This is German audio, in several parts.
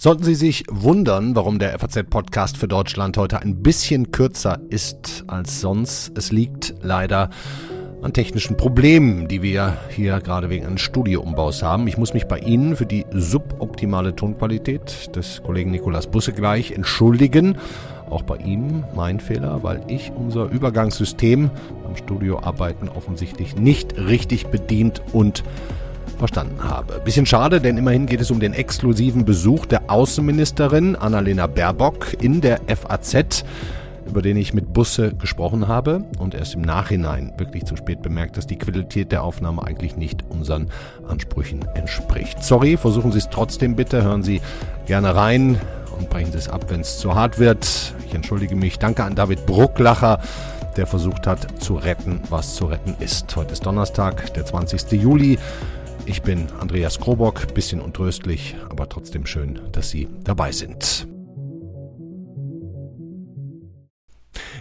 Sollten Sie sich wundern, warum der FAZ-Podcast für Deutschland heute ein bisschen kürzer ist als sonst, es liegt leider an technischen Problemen, die wir hier gerade wegen eines Studioumbaus haben. Ich muss mich bei Ihnen für die suboptimale Tonqualität des Kollegen Nikolas Busse gleich entschuldigen. Auch bei ihm mein Fehler, weil ich unser Übergangssystem am Studioarbeiten offensichtlich nicht richtig bedient und verstanden habe. Bisschen schade, denn immerhin geht es um den exklusiven Besuch der Außenministerin Annalena Baerbock in der FAZ über den ich mit Busse gesprochen habe und erst im Nachhinein wirklich zu spät bemerkt, dass die Qualität der Aufnahme eigentlich nicht unseren Ansprüchen entspricht. Sorry, versuchen Sie es trotzdem bitte, hören Sie gerne rein und brechen Sie es ab, wenn es zu hart wird. Ich entschuldige mich. Danke an David Brucklacher der versucht hat zu retten, was zu retten ist. Heute ist Donnerstag, der 20. Juli. Ich bin Andreas Krobock, bisschen untröstlich, aber trotzdem schön, dass Sie dabei sind.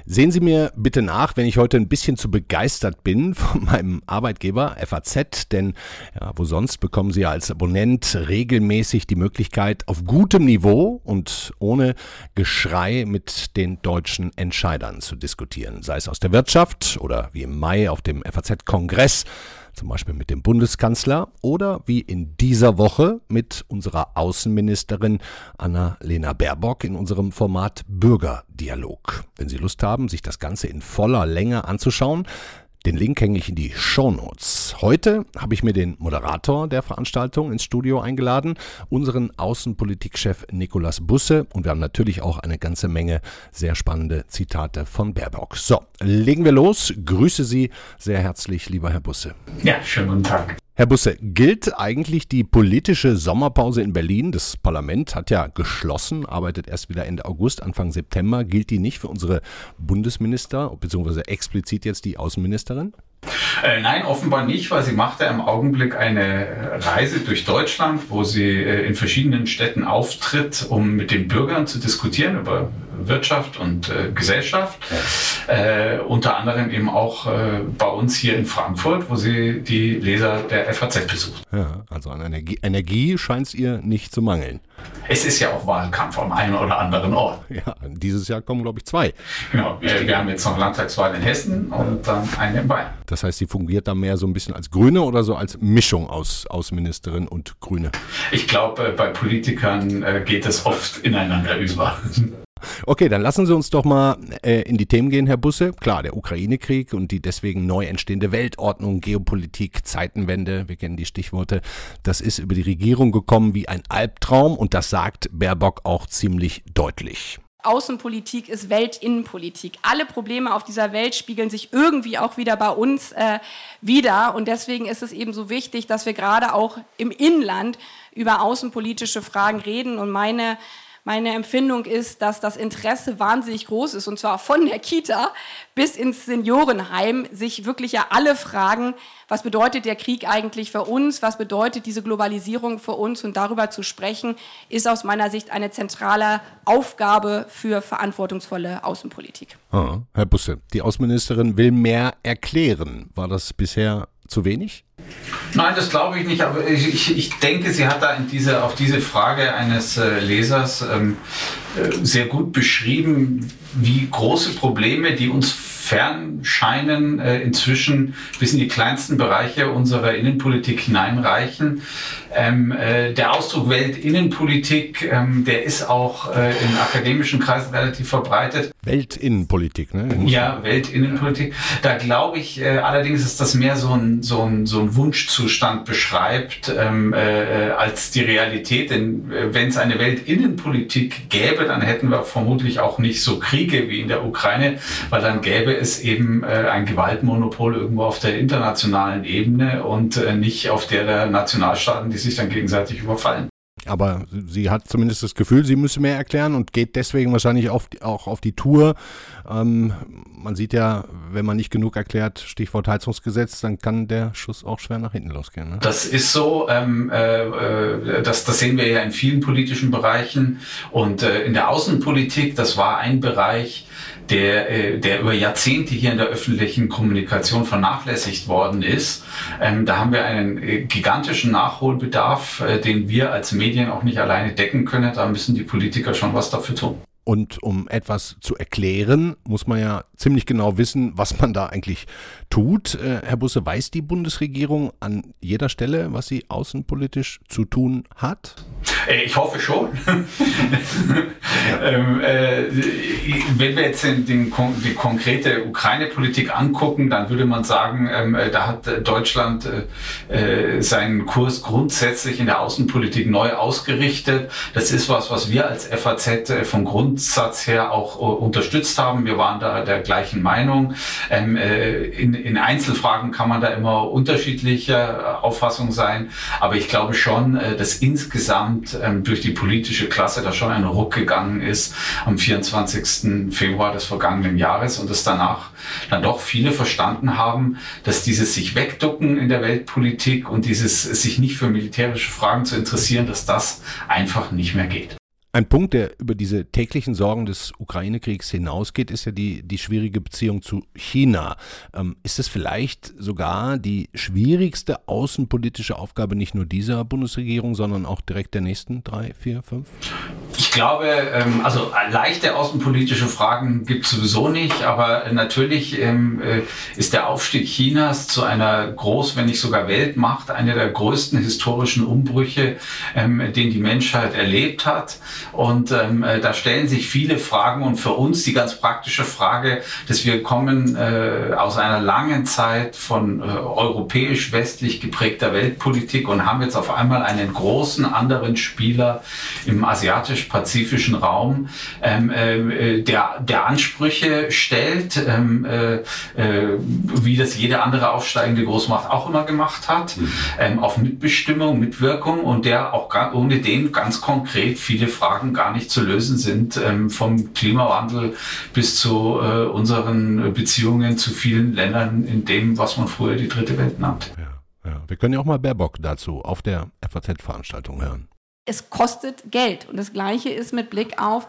Sehen Sie mir bitte nach, wenn ich heute ein bisschen zu begeistert bin von meinem Arbeitgeber FAZ, denn ja, wo sonst bekommen Sie als Abonnent regelmäßig die Möglichkeit, auf gutem Niveau und ohne Geschrei mit den deutschen Entscheidern zu diskutieren, sei es aus der Wirtschaft oder wie im Mai auf dem FAZ-Kongress zum Beispiel mit dem Bundeskanzler oder wie in dieser Woche mit unserer Außenministerin Anna-Lena Baerbock in unserem Format Bürgerdialog. Wenn Sie Lust haben, sich das Ganze in voller Länge anzuschauen, den Link hänge ich in die Show Notes. Heute habe ich mir den Moderator der Veranstaltung ins Studio eingeladen, unseren Außenpolitikchef Nikolas Busse und wir haben natürlich auch eine ganze Menge sehr spannende Zitate von Baerbock. So, legen wir los. Grüße Sie sehr herzlich, lieber Herr Busse. Ja, schönen guten Tag. Herr Busse, gilt eigentlich die politische Sommerpause in Berlin? Das Parlament hat ja geschlossen, arbeitet erst wieder Ende August, Anfang September. Gilt die nicht für unsere Bundesminister, beziehungsweise explizit jetzt die Außenministerin? Äh, nein, offenbar nicht, weil sie macht ja im Augenblick eine Reise durch Deutschland, wo sie äh, in verschiedenen Städten auftritt, um mit den Bürgern zu diskutieren über Wirtschaft und äh, Gesellschaft. Äh, unter anderem eben auch äh, bei uns hier in Frankfurt, wo sie die Leser der FAZ besucht. Ja, also an Energie, Energie scheint es ihr nicht zu mangeln. Es ist ja auch Wahlkampf am einen oder anderen Ort. Ja, dieses Jahr kommen, glaube ich, zwei. Genau, wir, wir haben jetzt noch Landtagswahl in Hessen und dann eine in Bayern. Das heißt, sie fungiert da mehr so ein bisschen als Grüne oder so als Mischung aus Außenministerin und Grüne? Ich glaube, bei Politikern äh, geht es oft ineinander über. Okay, dann lassen Sie uns doch mal äh, in die Themen gehen, Herr Busse. Klar, der Ukraine-Krieg und die deswegen neu entstehende Weltordnung, Geopolitik, Zeitenwende, wir kennen die Stichworte, das ist über die Regierung gekommen wie ein Albtraum und das sagt Baerbock auch ziemlich deutlich. Außenpolitik ist Weltinnenpolitik. Alle Probleme auf dieser Welt spiegeln sich irgendwie auch wieder bei uns äh, wieder. Und deswegen ist es eben so wichtig, dass wir gerade auch im Inland über außenpolitische Fragen reden. Und meine meine Empfindung ist, dass das Interesse wahnsinnig groß ist, und zwar von der Kita bis ins Seniorenheim, sich wirklich ja alle fragen, was bedeutet der Krieg eigentlich für uns, was bedeutet diese Globalisierung für uns und darüber zu sprechen, ist aus meiner Sicht eine zentrale Aufgabe für verantwortungsvolle Außenpolitik. Ah, Herr Busse, die Außenministerin will mehr erklären. War das bisher zu wenig? Nein, das glaube ich nicht, aber ich, ich, denke, sie hat da in diese, auf diese Frage eines äh, Lesers ähm, äh, sehr gut beschrieben, wie große Probleme, die uns fern scheinen, äh, inzwischen bis in die kleinsten Bereiche unserer Innenpolitik hineinreichen. Ähm, äh, der Ausdruck Weltinnenpolitik, ähm, der ist auch äh, in akademischen Kreisen relativ verbreitet. Weltinnenpolitik, ne? Ja, Weltinnenpolitik. Da glaube ich äh, allerdings ist das mehr so ein, so ein, so ein Wunschzustand beschreibt ähm, äh, als die Realität. Denn äh, wenn es eine Weltinnenpolitik gäbe, dann hätten wir vermutlich auch nicht so Kriege wie in der Ukraine, weil dann gäbe es eben äh, ein Gewaltmonopol irgendwo auf der internationalen Ebene und äh, nicht auf der der Nationalstaaten, die sich dann gegenseitig überfallen. Aber sie hat zumindest das Gefühl, sie müsse mehr erklären und geht deswegen wahrscheinlich auf auch auf die Tour. Ähm, man sieht ja, wenn man nicht genug erklärt, Stichwort Heizungsgesetz, dann kann der Schuss auch schwer nach hinten losgehen. Ne? Das ist so, ähm, äh, äh, das, das sehen wir ja in vielen politischen Bereichen und äh, in der Außenpolitik, das war ein Bereich, der, äh, der über Jahrzehnte hier in der öffentlichen Kommunikation vernachlässigt worden ist. Ähm, da haben wir einen äh, gigantischen Nachholbedarf, äh, den wir als Medien auch nicht alleine decken können. Da müssen die Politiker schon was dafür tun. Und um etwas zu erklären, muss man ja ziemlich genau wissen, was man da eigentlich tut. Äh, Herr Busse, weiß die Bundesregierung an jeder Stelle, was sie außenpolitisch zu tun hat? Äh, ich hoffe schon. ähm, äh, wenn wir jetzt den, den, die konkrete Ukraine-Politik angucken, dann würde man sagen, ähm, äh, da hat Deutschland äh, seinen Kurs grundsätzlich in der Außenpolitik neu ausgerichtet. Das ist was, was wir als FAZ vom Grundsatz her auch unterstützt haben. Wir waren da der gleichen Meinung. Ähm, in, in Einzelfragen kann man da immer unterschiedlicher Auffassung sein, aber ich glaube schon, dass insgesamt ähm, durch die politische Klasse da schon ein Ruck gegangen ist am 24. Februar des vergangenen Jahres und dass danach dann doch viele verstanden haben, dass dieses sich wegducken in der Weltpolitik und dieses sich nicht für militärische Fragen zu interessieren, dass das einfach nicht mehr geht. Ein Punkt, der über diese täglichen Sorgen des Ukraine-Kriegs hinausgeht, ist ja die, die schwierige Beziehung zu China. Ähm, ist es vielleicht sogar die schwierigste außenpolitische Aufgabe nicht nur dieser Bundesregierung, sondern auch direkt der nächsten drei, vier, fünf? Ich glaube, ähm, also leichte außenpolitische Fragen gibt es sowieso nicht, aber natürlich ähm, äh, ist der Aufstieg Chinas zu einer Groß-, wenn nicht sogar Weltmacht, einer der größten historischen Umbrüche, ähm, den die Menschheit erlebt hat. Und ähm, äh, da stellen sich viele Fragen und für uns die ganz praktische Frage, dass wir kommen äh, aus einer langen Zeit von äh, europäisch-westlich geprägter Weltpolitik und haben jetzt auf einmal einen großen anderen Spieler im asiatisch-pazifischen Raum, ähm, äh, der, der Ansprüche stellt, ähm, äh, äh, wie das jede andere aufsteigende Großmacht auch immer gemacht hat, mhm. ähm, auf Mitbestimmung, Mitwirkung und der auch ohne den ganz konkret viele Fragen Fragen gar nicht zu lösen sind, ähm, vom Klimawandel bis zu äh, unseren Beziehungen zu vielen Ländern in dem, was man früher die dritte Welt nannte. Ja, ja. Wir können ja auch mal Baerbock dazu auf der FAZ-Veranstaltung hören es kostet Geld. Und das Gleiche ist mit Blick auf,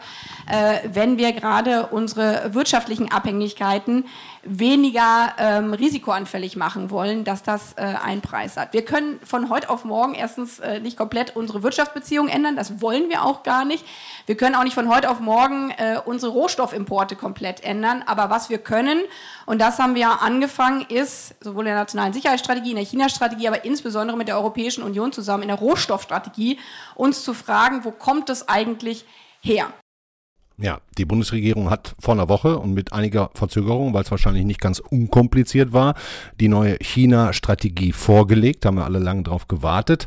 äh, wenn wir gerade unsere wirtschaftlichen Abhängigkeiten weniger ähm, risikoanfällig machen wollen, dass das äh, einen Preis hat. Wir können von heute auf morgen erstens äh, nicht komplett unsere Wirtschaftsbeziehungen ändern, das wollen wir auch gar nicht. Wir können auch nicht von heute auf morgen äh, unsere Rohstoffimporte komplett ändern, aber was wir können, und das haben wir angefangen, ist sowohl in der nationalen Sicherheitsstrategie, in der China-Strategie, aber insbesondere mit der Europäischen Union zusammen in der Rohstoffstrategie, uns zu fragen, wo kommt es eigentlich her? Ja, die Bundesregierung hat vor einer Woche und mit einiger Verzögerung, weil es wahrscheinlich nicht ganz unkompliziert war, die neue China-Strategie vorgelegt. Haben wir alle lange drauf gewartet.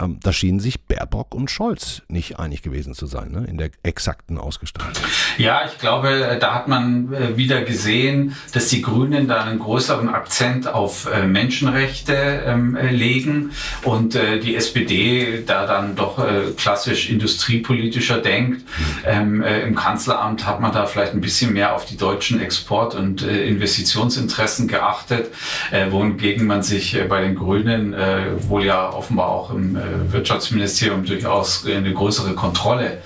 Ähm, da schienen sich Baerbock und Scholz nicht einig gewesen zu sein, ne? in der exakten Ausgestaltung. Ja, ich glaube, da hat man äh, wieder gesehen, dass die Grünen da einen größeren Akzent auf äh, Menschenrechte ähm, äh, legen und äh, die SPD da dann doch äh, klassisch industriepolitischer denkt. Ähm, äh, Im Kanzleramt hat man da vielleicht ein bisschen mehr auf die deutschen Export- und Investitionsinteressen geachtet, wohingegen man sich bei den Grünen wohl ja offenbar auch im Wirtschaftsministerium durchaus eine größere Kontrolle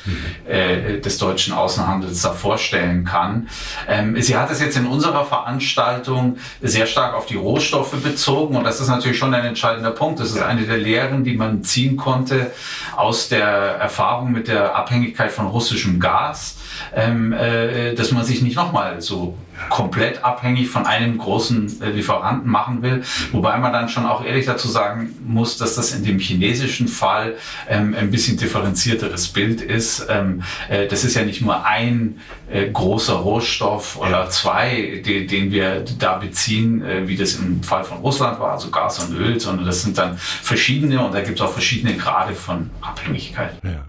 äh, des deutschen Außenhandels da vorstellen kann. Ähm, sie hat es jetzt in unserer Veranstaltung sehr stark auf die Rohstoffe bezogen und das ist natürlich schon ein entscheidender Punkt. Das ist eine der Lehren, die man ziehen konnte aus der Erfahrung mit der Abhängigkeit von russischem Gas, ähm, äh, dass man sich nicht nochmal so komplett abhängig von einem großen äh, Lieferanten machen will. Wobei man dann schon auch ehrlich dazu sagen muss, dass das in dem chinesischen Fall ähm, ein bisschen differenzierteres Bild ist. Ähm, äh, das ist ja nicht nur ein äh, großer Rohstoff oder zwei, die, den wir da beziehen, äh, wie das im Fall von Russland war, also Gas und Öl, sondern das sind dann verschiedene und da gibt es auch verschiedene Grade von Abhängigkeit. Ja, ja.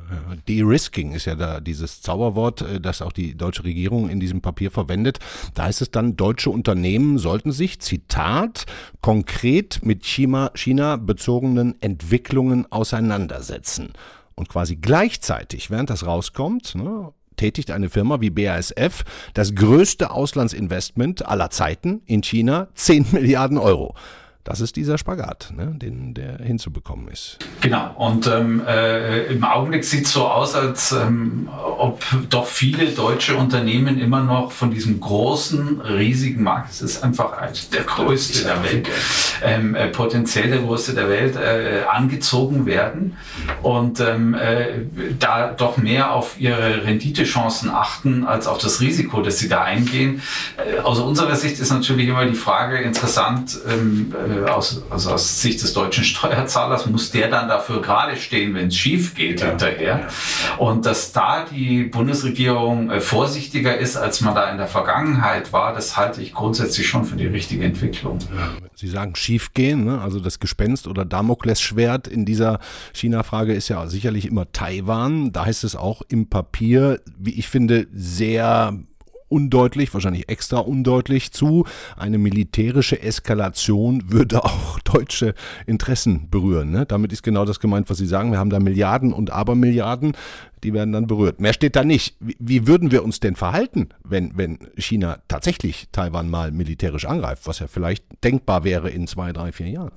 De-Risking ist ja da dieses Zauberwort, äh, das auch die deutsche Regierung in diesem Papier verwendet. Da heißt es dann, deutsche Unternehmen sollten sich, Zitat, konkret mit China, China bezogenen Entwicklungen auseinandersetzen. Und quasi gleichzeitig, während das rauskommt, ne, tätigt eine Firma wie BASF das größte Auslandsinvestment aller Zeiten in China, 10 Milliarden Euro. Das ist dieser Spagat, ne, den der hinzubekommen ist. Genau. Und ähm, äh, im Augenblick sieht es so aus, als ähm, ob doch viele deutsche Unternehmen immer noch von diesem großen, riesigen Markt, es ist einfach der größte der Welt, ähm, äh, potenziell der größte der Welt, äh, angezogen werden und ähm, äh, da doch mehr auf ihre Renditechancen achten als auf das Risiko, das sie da eingehen. Äh, aus unserer Sicht ist natürlich immer die Frage interessant, ähm, äh, aus, also aus Sicht des deutschen Steuerzahlers muss der dann dafür gerade stehen, wenn es schief geht ja, hinterher. Ja. Und dass da die Bundesregierung äh, vorsichtiger ist, als man da in der Vergangenheit war, das halte ich grundsätzlich schon für die richtige Entwicklung. Sie sagen schief gehen, ne? also das Gespenst oder Damoklesschwert in dieser China-Frage ist ja sicherlich immer Taiwan. Da heißt es auch im Papier, wie ich finde, sehr undeutlich, wahrscheinlich extra undeutlich zu. Eine militärische Eskalation würde auch deutsche Interessen berühren. Ne? Damit ist genau das gemeint, was Sie sagen. Wir haben da Milliarden und Abermilliarden die werden dann berührt. Mehr steht da nicht. Wie, wie, würden wir uns denn verhalten, wenn, wenn China tatsächlich Taiwan mal militärisch angreift, was ja vielleicht denkbar wäre in zwei, drei, vier Jahren?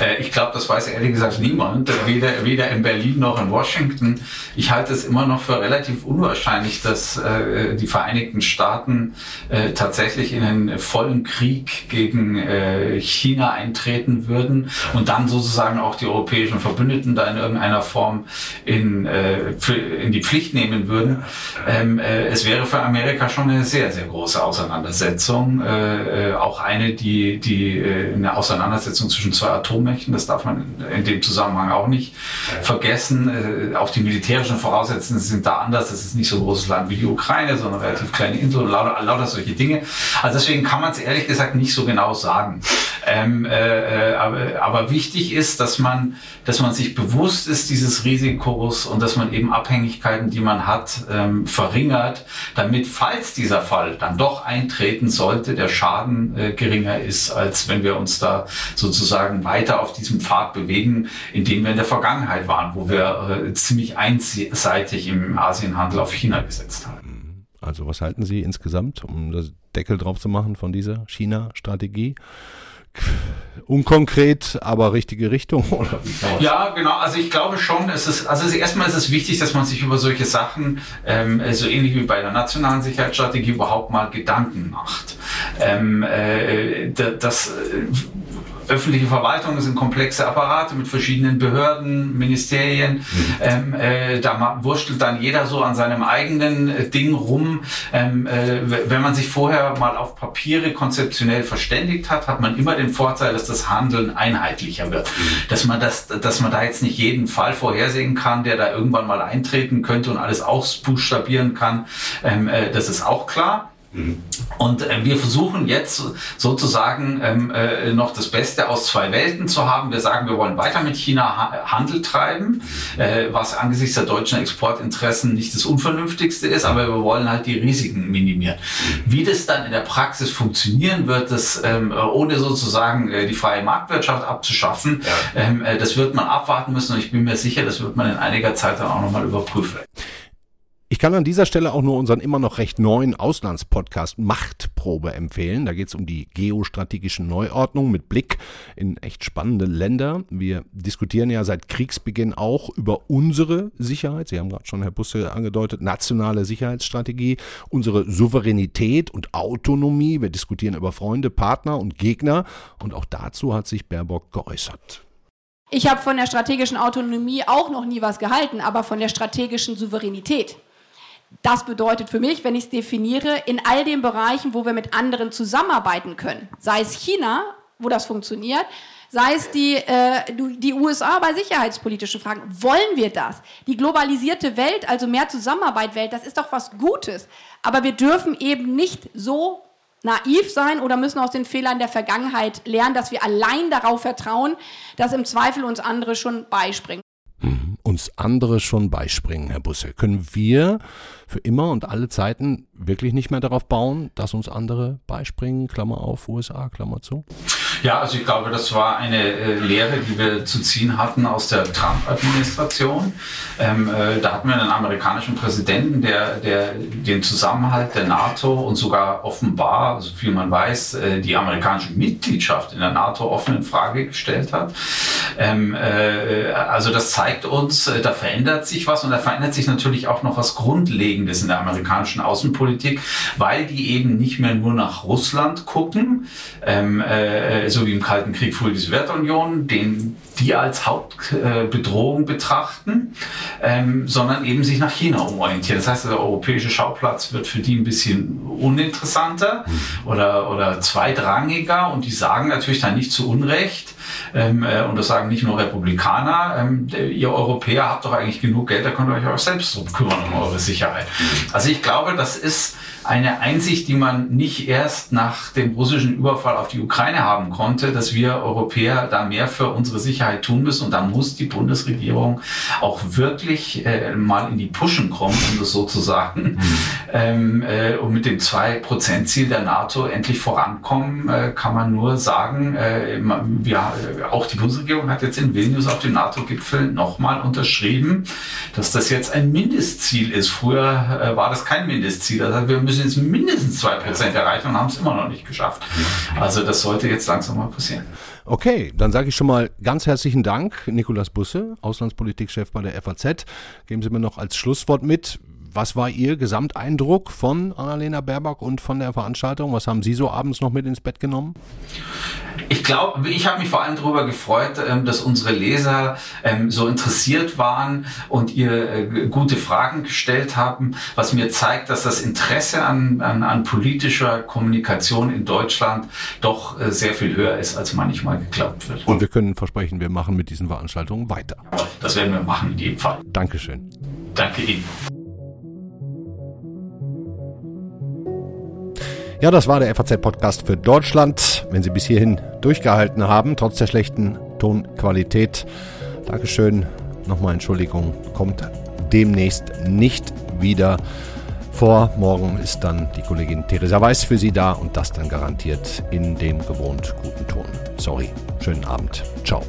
Äh, ich glaube, das weiß ehrlich gesagt niemand, weder, weder in Berlin noch in Washington. Ich halte es immer noch für relativ unwahrscheinlich, dass äh, die Vereinigten Staaten äh, tatsächlich in einen vollen Krieg gegen äh, China eintreten würden und dann sozusagen auch die europäischen Verbündeten da in irgendeiner Form in, äh, für, in die Pflicht nehmen würden. Ähm, äh, es wäre für Amerika schon eine sehr, sehr große Auseinandersetzung. Äh, äh, auch eine, die, die äh, eine Auseinandersetzung zwischen zwei Atommächten, das darf man in dem Zusammenhang auch nicht vergessen. Äh, auch die militärischen Voraussetzungen sind da anders. Es ist nicht so ein großes Land wie die Ukraine, sondern relativ kleine Insel, lauter, lauter solche Dinge. Also deswegen kann man es ehrlich gesagt nicht so genau sagen. Ähm, äh, äh, aber, aber wichtig ist, dass man, dass man sich bewusst ist dieses Risikos und dass man eben Abhängigkeiten, die man hat, ähm, verringert, damit, falls dieser Fall dann doch eintreten sollte, der Schaden äh, geringer ist, als wenn wir uns da sozusagen weiter auf diesem Pfad bewegen, in dem wir in der Vergangenheit waren, wo wir äh, ziemlich einseitig im Asienhandel auf China gesetzt haben. Also was halten Sie insgesamt, um das Deckel drauf zu machen von dieser China-Strategie? Unkonkret, aber richtige Richtung, oder? Ja, genau. Also ich glaube schon, es ist, also erstmal ist es wichtig, dass man sich über solche Sachen, ähm, so ähnlich wie bei der nationalen Sicherheitsstrategie, überhaupt mal Gedanken macht. Ähm, äh, das, äh, öffentliche Verwaltung sind komplexe Apparate mit verschiedenen Behörden, Ministerien. Mhm. Ähm, äh, da wurstelt dann jeder so an seinem eigenen äh, Ding rum. Ähm, äh, wenn man sich vorher mal auf Papiere konzeptionell verständigt hat, hat man immer den Vorteil, dass das Handeln einheitlicher wird. Mhm. Dass man das, dass man da jetzt nicht jeden Fall vorhersehen kann, der da irgendwann mal eintreten könnte und alles ausbuchstabieren kann. Ähm, äh, das ist auch klar. Und äh, wir versuchen jetzt sozusagen ähm, äh, noch das Beste aus zwei Welten zu haben. Wir sagen, wir wollen weiter mit China ha Handel treiben, äh, was angesichts der deutschen Exportinteressen nicht das Unvernünftigste ist, aber wir wollen halt die Risiken minimieren. Wie das dann in der Praxis funktionieren wird, das ähm, ohne sozusagen äh, die freie Marktwirtschaft abzuschaffen, ja. ähm, äh, das wird man abwarten müssen und ich bin mir sicher, das wird man in einiger Zeit dann auch nochmal überprüfen. Ich kann an dieser Stelle auch nur unseren immer noch recht neuen Auslandspodcast Machtprobe empfehlen. Da geht es um die geostrategischen Neuordnung mit Blick in echt spannende Länder. Wir diskutieren ja seit Kriegsbeginn auch über unsere Sicherheit. Sie haben gerade schon, Herr Busse, angedeutet, nationale Sicherheitsstrategie, unsere Souveränität und Autonomie. Wir diskutieren über Freunde, Partner und Gegner. Und auch dazu hat sich Baerbock geäußert. Ich habe von der strategischen Autonomie auch noch nie was gehalten, aber von der strategischen Souveränität. Das bedeutet für mich, wenn ich es definiere, in all den Bereichen, wo wir mit anderen zusammenarbeiten können, sei es China, wo das funktioniert, sei es die, äh, die USA bei sicherheitspolitischen Fragen. Wollen wir das? Die globalisierte Welt, also mehr Zusammenarbeit Welt, das ist doch was Gutes. Aber wir dürfen eben nicht so naiv sein oder müssen aus den Fehlern der Vergangenheit lernen, dass wir allein darauf vertrauen, dass im Zweifel uns andere schon beispringen uns andere schon beispringen, Herr Busse? Können wir für immer und alle Zeiten wirklich nicht mehr darauf bauen, dass uns andere beispringen? Klammer auf, USA, Klammer zu? Ja, also ich glaube, das war eine äh, Lehre, die wir zu ziehen hatten aus der Trump-Administration. Ähm, äh, da hatten wir einen amerikanischen Präsidenten, der, der den Zusammenhalt der NATO und sogar offenbar, so viel man weiß, äh, die amerikanische Mitgliedschaft in der NATO offen in Frage gestellt hat. Ähm, äh, also das zeigt uns, äh, da verändert sich was und da verändert sich natürlich auch noch was Grundlegendes in der amerikanischen Außenpolitik, weil die eben nicht mehr nur nach Russland gucken, ähm, äh, so wie im Kalten Krieg früher die Sowjetunion, den die als Hauptbedrohung betrachten, ähm, sondern eben sich nach China umorientieren. Das heißt, der europäische Schauplatz wird für die ein bisschen uninteressanter oder, oder zweitrangiger und die sagen natürlich dann nicht zu Unrecht, ähm, äh, und das sagen nicht nur Republikaner, ähm, ihr Europäer habt doch eigentlich genug Geld, da könnt ihr euch auch selbst drum kümmern um eure Sicherheit. Also ich glaube, das ist eine Einsicht, die man nicht erst nach dem russischen Überfall auf die Ukraine haben konnte, dass wir Europäer da mehr für unsere Sicherheit tun müssen. Und da muss die Bundesregierung auch wirklich äh, mal in die Puschen kommen, um das so zu sagen, mhm. ähm, äh, und mit dem 2%-Ziel der NATO endlich vorankommen, äh, kann man nur sagen, äh, ja, auch die Bundesregierung hat jetzt in Vilnius auf dem NATO-Gipfel nochmal unterschrieben, dass das jetzt ein Mindestziel ist. Früher äh, war das kein Mindestziel. Also wir müssen müssen jetzt mindestens 2% erreichen und haben es immer noch nicht geschafft. Also das sollte jetzt langsam mal passieren. Okay, dann sage ich schon mal ganz herzlichen Dank, Nikolas Busse, Auslandspolitikchef bei der FAZ. Geben Sie mir noch als Schlusswort mit, was war Ihr Gesamteindruck von Annalena Baerbock und von der Veranstaltung? Was haben Sie so abends noch mit ins Bett genommen? Ich glaube, ich habe mich vor allem darüber gefreut, ähm, dass unsere Leser ähm, so interessiert waren und ihr äh, gute Fragen gestellt haben, was mir zeigt, dass das Interesse an, an, an politischer Kommunikation in Deutschland doch äh, sehr viel höher ist, als manchmal geglaubt wird. Und wir können versprechen, wir machen mit diesen Veranstaltungen weiter. Das werden wir machen in jedem Fall. Dankeschön. Danke Ihnen. Ja, das war der FAZ-Podcast für Deutschland. Wenn Sie bis hierhin durchgehalten haben, trotz der schlechten Tonqualität, Dankeschön. Nochmal Entschuldigung, kommt demnächst nicht wieder vor. Morgen ist dann die Kollegin Theresa Weiß für Sie da und das dann garantiert in dem gewohnt guten Ton. Sorry, schönen Abend. Ciao.